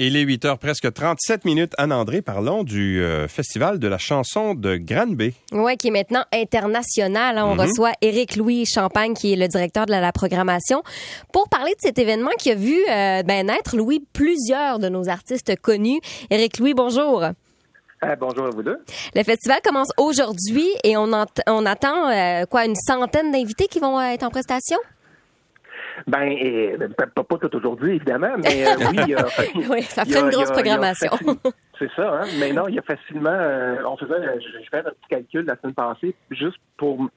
Il est 8 heures presque 37 minutes. Anne-André, parlons du euh, Festival de la chanson de Granby. Oui, qui est maintenant international. hein. On Mhm. reçoit Éric Louis Champagne, qui est le directeur de la, la programmation, pour parler de cet événement qui a vu euh, ben, naître, Louis, plusieurs de nos artistes connus. Éric Louis, bonjour. Ah, bonjour à vous deux. Le festival commence aujourd'hui et on, on attend euh, quoi une centaine d'invités qui vont euh, être en prestation? Ben, et, pas, pas- pas tout aujourd'hui, évidemment, mais euh, oui, il y a, Oui, ça a- une grosse a programmation. C'est ça, hein? Mais non, il y a facilement. euh, on faisait, euh, je fais un petit calcul la semaine passée, juste pour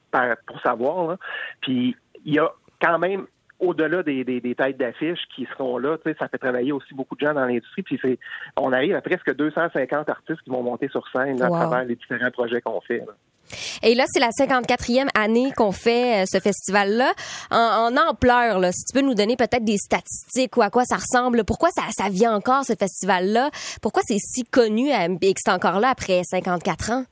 pour savoir. Là. Puis il y a quand même au-delà des, des, des têtes d'affiches qui seront là, tu sais, ça fait travailler aussi beaucoup de gens dans l'industrie. Puis c'est, on arrive à presque 250 artistes qui vont monter sur scène là, Wow. à travers les différents projets qu'on fait. là. Et là, c'est la 54e année qu'on fait euh, ce festival-là. En, ampleur, là, si tu peux nous donner peut-être des statistiques ou à quoi ça ressemble, pourquoi ça, ça vient encore, ce festival-là? Pourquoi c'est si connu euh, et que c'est encore là après 54 ans?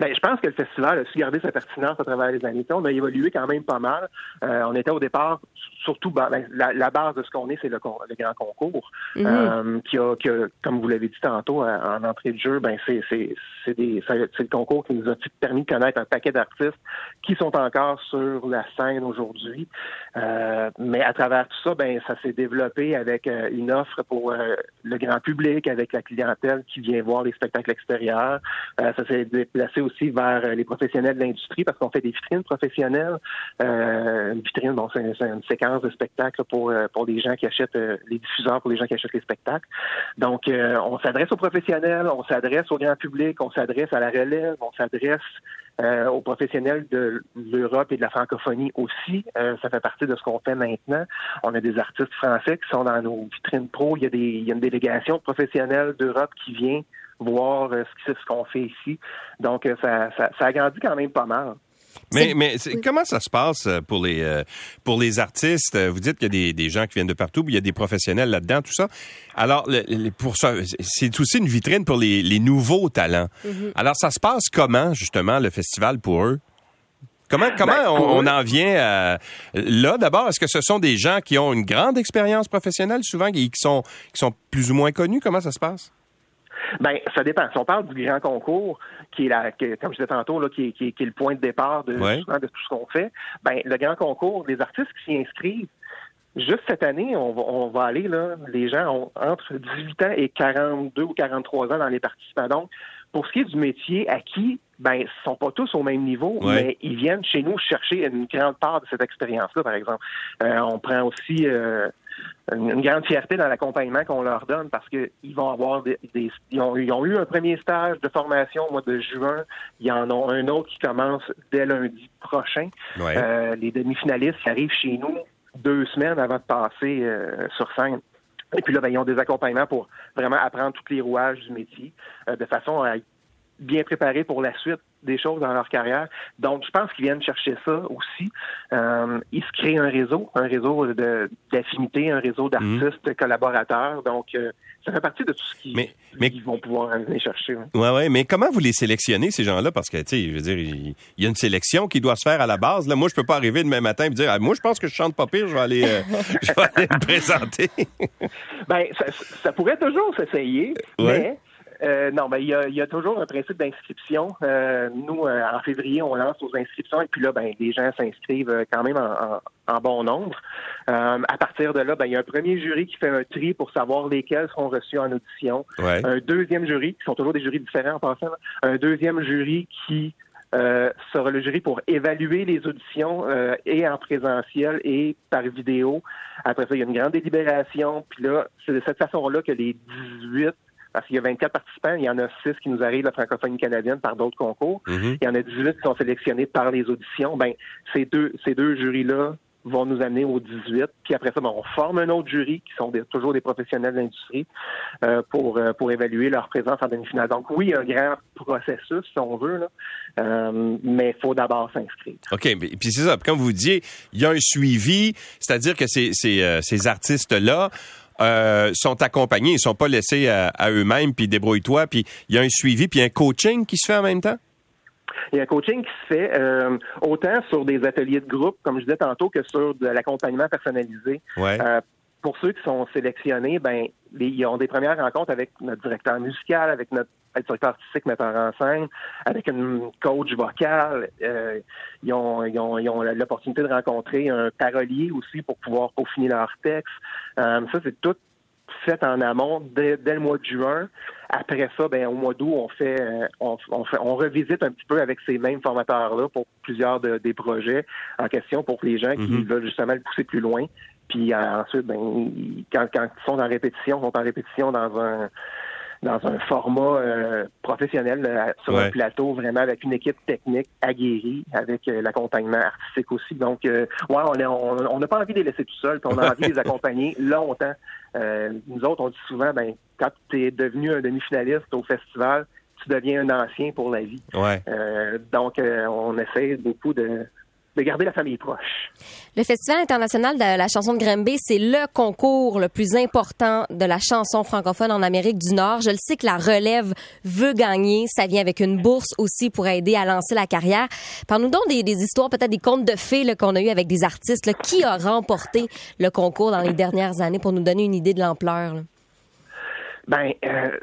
Ben, je pense que le festival a su garder sa pertinence à travers les années. On a évolué quand même pas mal. Euh, on était au départ, surtout, ben, ben, la, la base de ce qu'on est, c'est le, grand concours, Mhm. euh, qui, a, qui a, comme vous l'avez dit tantôt euh, en entrée de jeu, ben c'est c'est c'est des ça- c'est le concours qui nous a permis de connaître un paquet d'artistes qui sont encore sur la scène aujourd'hui. Euh, mais à travers tout ça, ben ça s'est développé avec euh, une offre pour euh, le grand public, avec la clientèle qui vient voir les spectacles extérieurs. Euh, ça s'est déplacé aussi vers euh, les professionnels de l'industrie parce qu'on fait des vitrines professionnelles. Euh, une vitrine, bon, c'est une séquence de spectacles pour euh, pour les gens qui achètent les diffuseurs, pour les gens qui achètent les spectacles. Donc, on s'adresse aux professionnels, on s'adresse au grand public, on s'adresse à la relève, on s'adresse aux professionnels de l'Europe et de la francophonie aussi. Ça fait partie de ce qu'on fait maintenant. On a des artistes français qui sont dans nos vitrines pro. Il y a, il y a une délégation de professionnels d'Europe qui vient voir euh, ce qu'on fait ici. Donc, euh, ça, ça, ça agrandit quand même pas mal. Mais, mais comment ça se passe euh, pour les, pour les artistes? Vous dites qu'il y a des, des gens qui viennent de partout, puis il y a des professionnels là-dedans, tout ça. Alors, le- pour ça, c'est aussi une vitrine pour les, les nouveaux talents. Alors, ça se passe comment, justement, le festival pour eux? Comment, comment Ben, on, pour on en vient à... Là, d'abord, est-ce que ce sont des gens qui ont une grande expérience professionnelle, souvent, qui qui sont, qui sont plus ou moins connus? Comment ça se passe? Ben, ça dépend. Si on parle du grand concours, qui est la, que- comme je disais tantôt, là, qui est, qui est- qui est le point de départ de, Ouais. souvent de tout ce qu'on fait, ben, le grand concours, les artistes qui s'y inscrivent, juste cette année, on va, on va aller, là, les gens ont entre 18 ans et 42 ou 43 ans dans les participants. Donc, pour ce qui est du métier acquis, ben, ils sont pas tous au même niveau, Ouais. mais ils viennent chez nous chercher une grande part de cette expérience-là, par exemple. Euh, on prend aussi euh, une, une grande fierté dans l'accompagnement qu'on leur donne parce qu'ils vont avoir des, des- ils, ont, ils ont eu un premier stage de formation au mois de juin. Il y en a un autre qui commence dès lundi prochain. Ouais. Euh, les demi-finalistes arrivent chez nous deux semaines avant de passer euh, sur scène. Et puis là, ben, ils ont des accompagnements pour vraiment apprendre tous les rouages du métier euh, de façon à être bien préparés pour la suite des choses dans leur carrière. Donc, je pense qu'ils viennent chercher ça aussi. Euh, ils se créent un réseau, un réseau d'affinités, un réseau d'artistes collaborateurs. Donc, euh, ça fait partie de tout ce qu'ils Mais- vont pouvoir aller chercher. hein. Ouais, ouais, mais comment vous les sélectionnez, ces gens-là? Parce que, tu sais, je veux dire, il il y a une sélection qui doit se faire à la base. Là, moi, je peux pas arriver demain matin et me dire, ah, moi, je pense que je chante pas pire, je vais aller, euh, je vais aller me présenter. Ben, ça, ça pourrait toujours s'essayer, Ouais. mais euh, non, ben il y a, y a toujours un principe d'inscription. Euh, nous, euh, en février, on lance aux inscriptions et puis là, ben les gens s'inscrivent euh, quand même en, en- en bon nombre. Euh, à partir de là, ben il y a un premier jury qui fait un tri pour savoir lesquels seront reçus en audition. Ouais. Un deuxième jury, qui sont toujours des jurys différents en passant, un deuxième jury qui euh, sera le jury pour évaluer les auditions euh, et en présentiel et par vidéo. Après ça, il y a une grande délibération. Puis là, c'est de cette façon-là que les 18, parce qu'il y a 24 participants, il y en a 6 qui nous arrivent de la francophonie canadienne par d'autres concours. Mhm. Il y en a 18 qui sont sélectionnés par les auditions. Ben, ces deux, ces deux jurys-là vont nous amener aux 18. Puis après ça, ben, on forme un autre jury qui sont des- toujours des professionnels de l'industrie euh, pour, euh, pour évaluer leur présence en demi-finale. Donc oui, un grand processus, si on veut, là, Euh, mais il faut d'abord s'inscrire. OK, mais- puis c'est ça. Comme vous disiez, il y a un suivi, c'est-à-dire que ces, ces, euh, ces artistes-là euh, sont accompagnés, ils sont pas laissés à, à eux-mêmes, puis débrouille-toi, puis il y a un suivi, puis un coaching qui se fait en même temps? Il y a un coaching qui se fait euh, autant sur des ateliers de groupe, comme je disais tantôt, que sur de l'accompagnement personnalisé. Ouais. Euh, pour ceux qui sont sélectionnés, ben ils ont des premières rencontres avec notre directeur musical, avec notre directeur artistique, metteur en scène, avec une coach vocale. Euh, ils ont, ils ont, ils ont l'opportunité de rencontrer un parolier aussi pour pouvoir peaufiner leur texte. Euh, ça, c'est tout fait en amont dès, le mois de juin. Après ça, ben au mois d'août, on fait, euh, on, on, fait, on revisite un petit peu avec ces mêmes formateurs-là pour plusieurs de, des projets en question pour les gens qui mm-hmm. veulent justement le pousser plus loin. Puis ensuite, ben, quand, quand ils sont en répétition, ils sont en répétition dans un dans un format euh, professionnel euh, sur un plateau vraiment avec une équipe technique aguerrie avec euh, l'accompagnement artistique aussi donc ouais on n'a pas envie de les laisser tout seuls on a envie de les accompagner longtemps nous autres on dit souvent ben quand tu es devenu un demi-finaliste au festival tu deviens un ancien pour la vie. Donc on essaie beaucoup de de garder la famille proche. Le Festival international de la chanson de Granby, c'est le concours le plus important de la chanson francophone en Amérique du Nord. Je le sais que la relève veut gagner. Ça vient avec une bourse aussi pour aider à lancer la carrière. Parle-nous donc des, histoires, peut-être des contes de fées qu'on a eu avec des artistes. Qui a remporté le concours dans les dernières années pour nous donner une idée de l'ampleur? Ben, euh,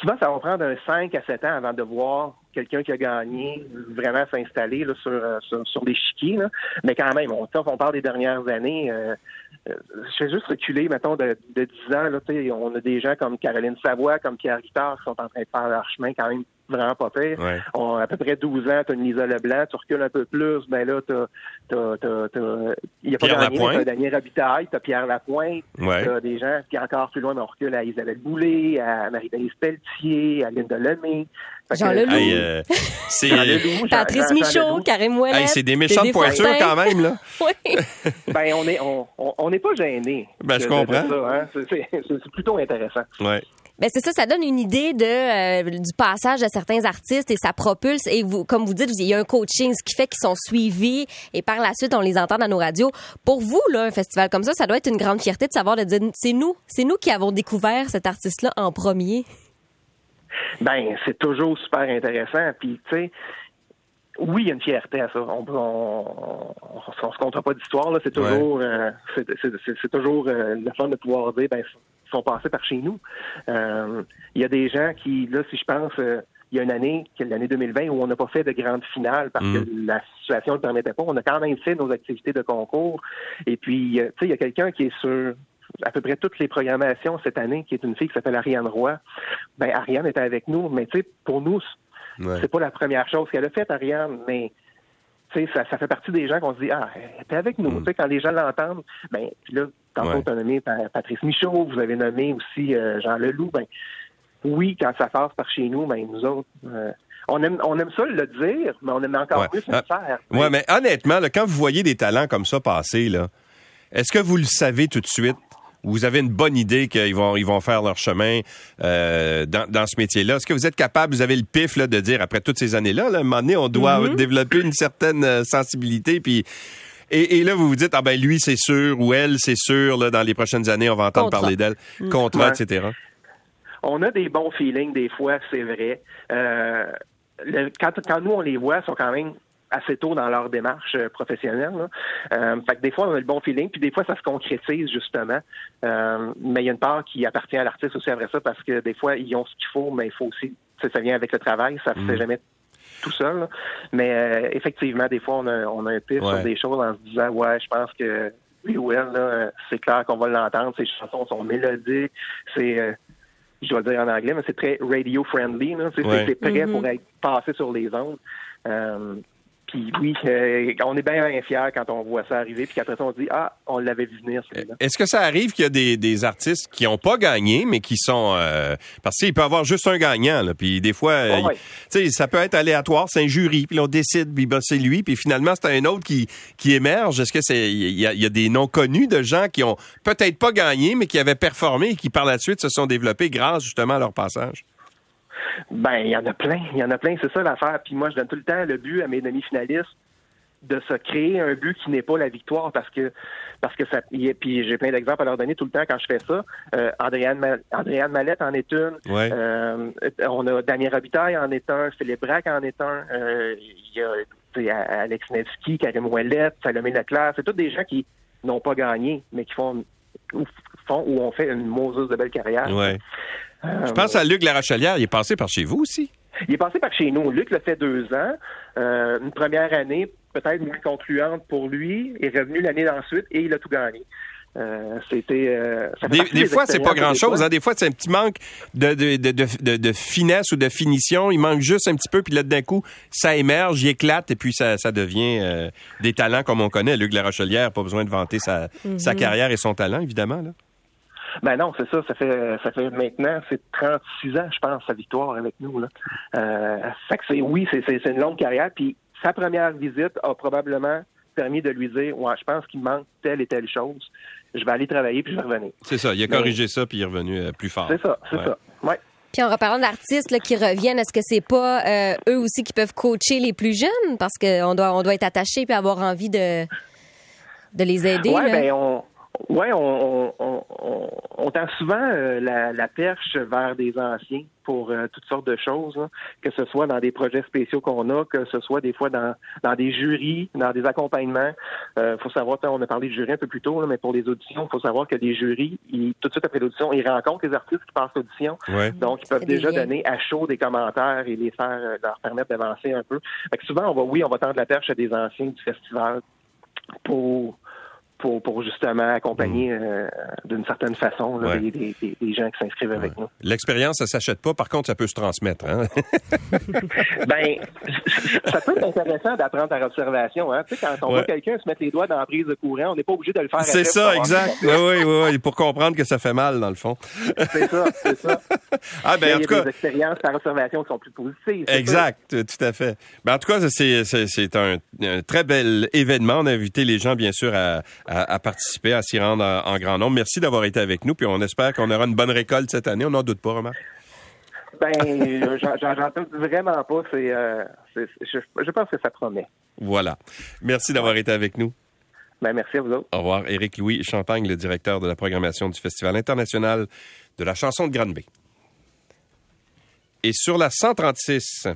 souvent, ça va prendre un 5 à 7 ans avant de voir quelqu'un qui a gagné vraiment s'installer sur, euh, sur, sur l'échiquier. Mais quand même, on, on parle des dernières années. Euh, euh, je vais juste reculer, mettons, de, de 10 ans. Là, on a des gens comme Caroline Savoie, comme Pierre Guitard qui sont en train de faire leur chemin quand même vraiment pas pire. On, à peu près 12 ans, tu as une Lisa Leblanc, tu recules un peu plus, ben là, tu il n'y a pas Pierre gagné, t'as Daniel Rabitaille, tu as Pierre Lapointe, ouais. tu des gens qui encore plus loin, mais on recule à Isabelle Boulay, à Marie-Belle Pelletier, à Linda Lemay. Jean Leloup. Hey, euh, c'est Patrice Michaud, Karim Ouellet. Hey, c'est des méchantes pointures quand même, là. oui. ben, on est, on, on, n'est pas gênés. Ben, je comprends. Hein. C'est plutôt intéressant. Ouais. Ben c'est ça, ça donne une idée de euh, du passage de certains artistes et ça propulse. Et vous, comme vous dites, il y a un coaching, ce qui fait qu'ils sont suivis et par la suite on les entend dans nos radios. Pour vous, là, un festival comme ça, ça doit être une grande fierté de savoir de dire c'est nous, c'est nous qui avons découvert cet artiste-là en premier. Ben c'est toujours super intéressant. Puis tu sais, oui, il y a une fierté à ça. On on, on, se compte pas d'histoire. C'est toujours, euh, c'est toujours euh, le fun de pouvoir dire, ben, sont passés par chez nous. Euh, il y a des gens qui, là, si je pense, euh, il y a une année, l'année 2020, où on n'a pas fait de grande finale parce que mm. la situation ne le permettait pas. On a quand même fait nos activités de concours. Et puis, euh, tu sais, il y a quelqu'un qui est sur à peu près toutes les programmations cette année, qui est une fille qui s'appelle Ariane Roy. Ben, Ariane était avec nous, mais tu sais, pour nous, c'est pas la première chose qu'elle a faite, Ariane, mais ça, ça fait partie des gens qu'on se dit, ah, elle était avec nous. Mm. sais Quand les gens l'entendent, ben, puis là, tantôt, ouais. tu as nommé Patrice Michaud, vous avez nommé aussi euh, Jean Leloup, ben, oui, quand ça passe par chez nous, ben, nous autres, euh, on aime, on aime ça le dire, mais on aime encore plus le ah, faire. Oui, mais honnêtement, quand vous voyez des talents comme ça passer, là, est-ce que vous le savez tout de suite? Vous avez une bonne idée qu'ils vont, ils vont faire leur chemin euh, dans, dans, ce métier-là. Est-ce que vous êtes capable, vous avez le pif là, de dire, après toutes ces années-là, là, à un moment donné, on doit mm-hmm. développer une certaine euh, sensibilité, puis et, et, là, vous vous dites, ah ben lui, c'est sûr, ou elle, c'est sûr, là, dans les prochaines années, on va entendre parler d'elle. Mm. Contrat, etc. On a des bons feelings des fois, c'est vrai. Euh, quand, quand nous, on les voit, ils sont quand même assez tôt dans leur démarche euh, professionnelle. Euh, fait que des fois, on a le bon feeling, puis des fois, ça se concrétise justement. Euh, mais il y a une part qui appartient à l'artiste aussi après ça, parce que des fois, ils ont ce qu'il faut, mais il faut aussi, ça vient avec le travail, ça ne se fait mm. jamais tout seul. Mais euh, effectivement, des fois, on a, on a un pif sur des choses en se disant, ouais, je pense que oui ou elle, c'est clair qu'on va l'entendre, ces chansons sont mélodiques, c'est je dois le dire en anglais, mais c'est très radio friendly. C'est prêt mm-hmm. pour être passé sur les ondes. Euh, puis oui, euh, on est bien, bien fiers quand on voit ça arriver, puis qu'après ça, on dit Ah, on l'avait vu venir, Est-ce que ça arrive qu'il y a des, des artistes qui n'ont pas gagné, mais qui sont. Euh, parce qu'il peut y avoir juste un gagnant, là, puis des fois, euh, tu sais, ça peut être aléatoire, c'est un jury, puis on décide, puis bah, c'est lui, puis finalement, c'est un autre qui, qui émerge. Est-ce que c'est. Il y a, y a, des noms connus de gens qui ont peut-être pas gagné, mais qui avaient performé et qui par la suite se sont développés grâce justement à leur passage? Ben, il y en a plein. Il y en a plein. C'est ça l'affaire. Puis moi, je donne tout le temps le but à mes demi-finalistes de se créer un but qui n'est pas la victoire parce que parce que ça puis j'ai plein d'exemples à leur donner tout le temps quand je fais ça euh, Andréane, Andréane Mallette en est une euh, on a Daniel Robitaille en est un Philippe Braque en est un euh, il y a Alex Nevsky Karim Ouellet Salomé Leclerc c'est tous des gens qui n'ont pas gagné mais qui font font ou ont fait une Moses de belle carrière. Ouais. Euh, Je pense à Luc Larachelière, il est passé par chez vous aussi. Il est passé par chez nous. Luc l'a fait deux ans. Euh, une première année peut-être moins concluante pour lui. Il est revenu l'année d'ensuite et il a tout gagné. Euh, c'était. euh, Des, des fois, c'est pas grand-chose. des Hein. Des fois, c'est un petit manque de, de, de, de, de- de finesse ou de finition. Il manque juste un petit peu, puis là, d'un coup, ça émerge, il éclate, et puis ça, ça devient euh, des talents comme on connaît. Luc Larochelière, pas besoin de vanter sa, sa carrière et son talent, évidemment. Là. Ben non, c'est ça. Ça fait, ça fait maintenant, c'est 36 ans, je pense, sa victoire avec nous. Là. Euh, fait que c'est, oui, c'est, c'est, c'est une longue carrière. Puis sa première visite a probablement permis de lui dire, ouais, je pense qu'il manque telle et telle chose. Je vais aller travailler puis je vais revenir. C'est ça, il a Mais- corrigé ça, puis il est revenu euh, plus fort. C'est ça, c'est Ouais. ça. Ouais. Puis en reparlant d'artistes là, qui reviennent, est-ce que c'est pas euh, eux aussi qui peuvent coacher les plus jeunes? Parce qu'on doit, on doit être attaché puis avoir envie de, de les aider. Ouais, là. ben on, ouais, on, on, on, on, tend souvent euh, la, la perche vers des anciens pour euh, toutes sortes de choses, là, que ce soit dans des projets spéciaux qu'on a, que ce soit des fois dans, dans des jurys, dans des accompagnements. Euh, faut savoir, on a parlé de jury un peu plus tôt, là, mais pour les auditions, il faut savoir que les jurys, ils, tout de suite après l'audition, ils rencontrent les artistes qui passent l'audition. Ouais. Donc, ils peuvent déjà donner à chaud des commentaires et les faire, euh, leur permettre d'avancer un peu. Fait que souvent, on va, oui, on va tendre la perche à des anciens du festival pour, pour, pour justement accompagner euh, d'une certaine façon là, Mm. Ouais. des, des, des- des gens qui s'inscrivent avec nous. L'expérience, ça s'achète pas. Par contre, ça peut se transmettre. Hein? Ben, ça peut être intéressant d'apprendre par observation. Hein? Tu sais, quand on Ouais. voit quelqu'un se mettre les doigts dans la prise de courant, on n'est pas obligé de le faire. C'est ça, exact. Oui, oui, oui, pour comprendre que ça fait mal, dans le fond. C'est ça, c'est ça. Ah, ben, en il y tout a cas, des expériences par observation qui sont plus positives. Exact, euh, tout à fait. Ben, en tout cas, c'est un, un très bel événement. On a invité les gens, bien sûr, à, à, à participer, à s'y rendre en, en grand nombre. Merci d'avoir été avec nous, puis on espère qu'on aura une bonne récolte cette année. On n'en doute pas, Romain. Ben, euh, j'en- doute vraiment pas. C'est, euh, je pense que ça promet. Voilà. Merci d'avoir été avec nous. Ben, merci à vous autres. Au revoir. Éric Louis Champagne, le directeur de la programmation du Festival international de la chanson de Granby. Et sur la 136,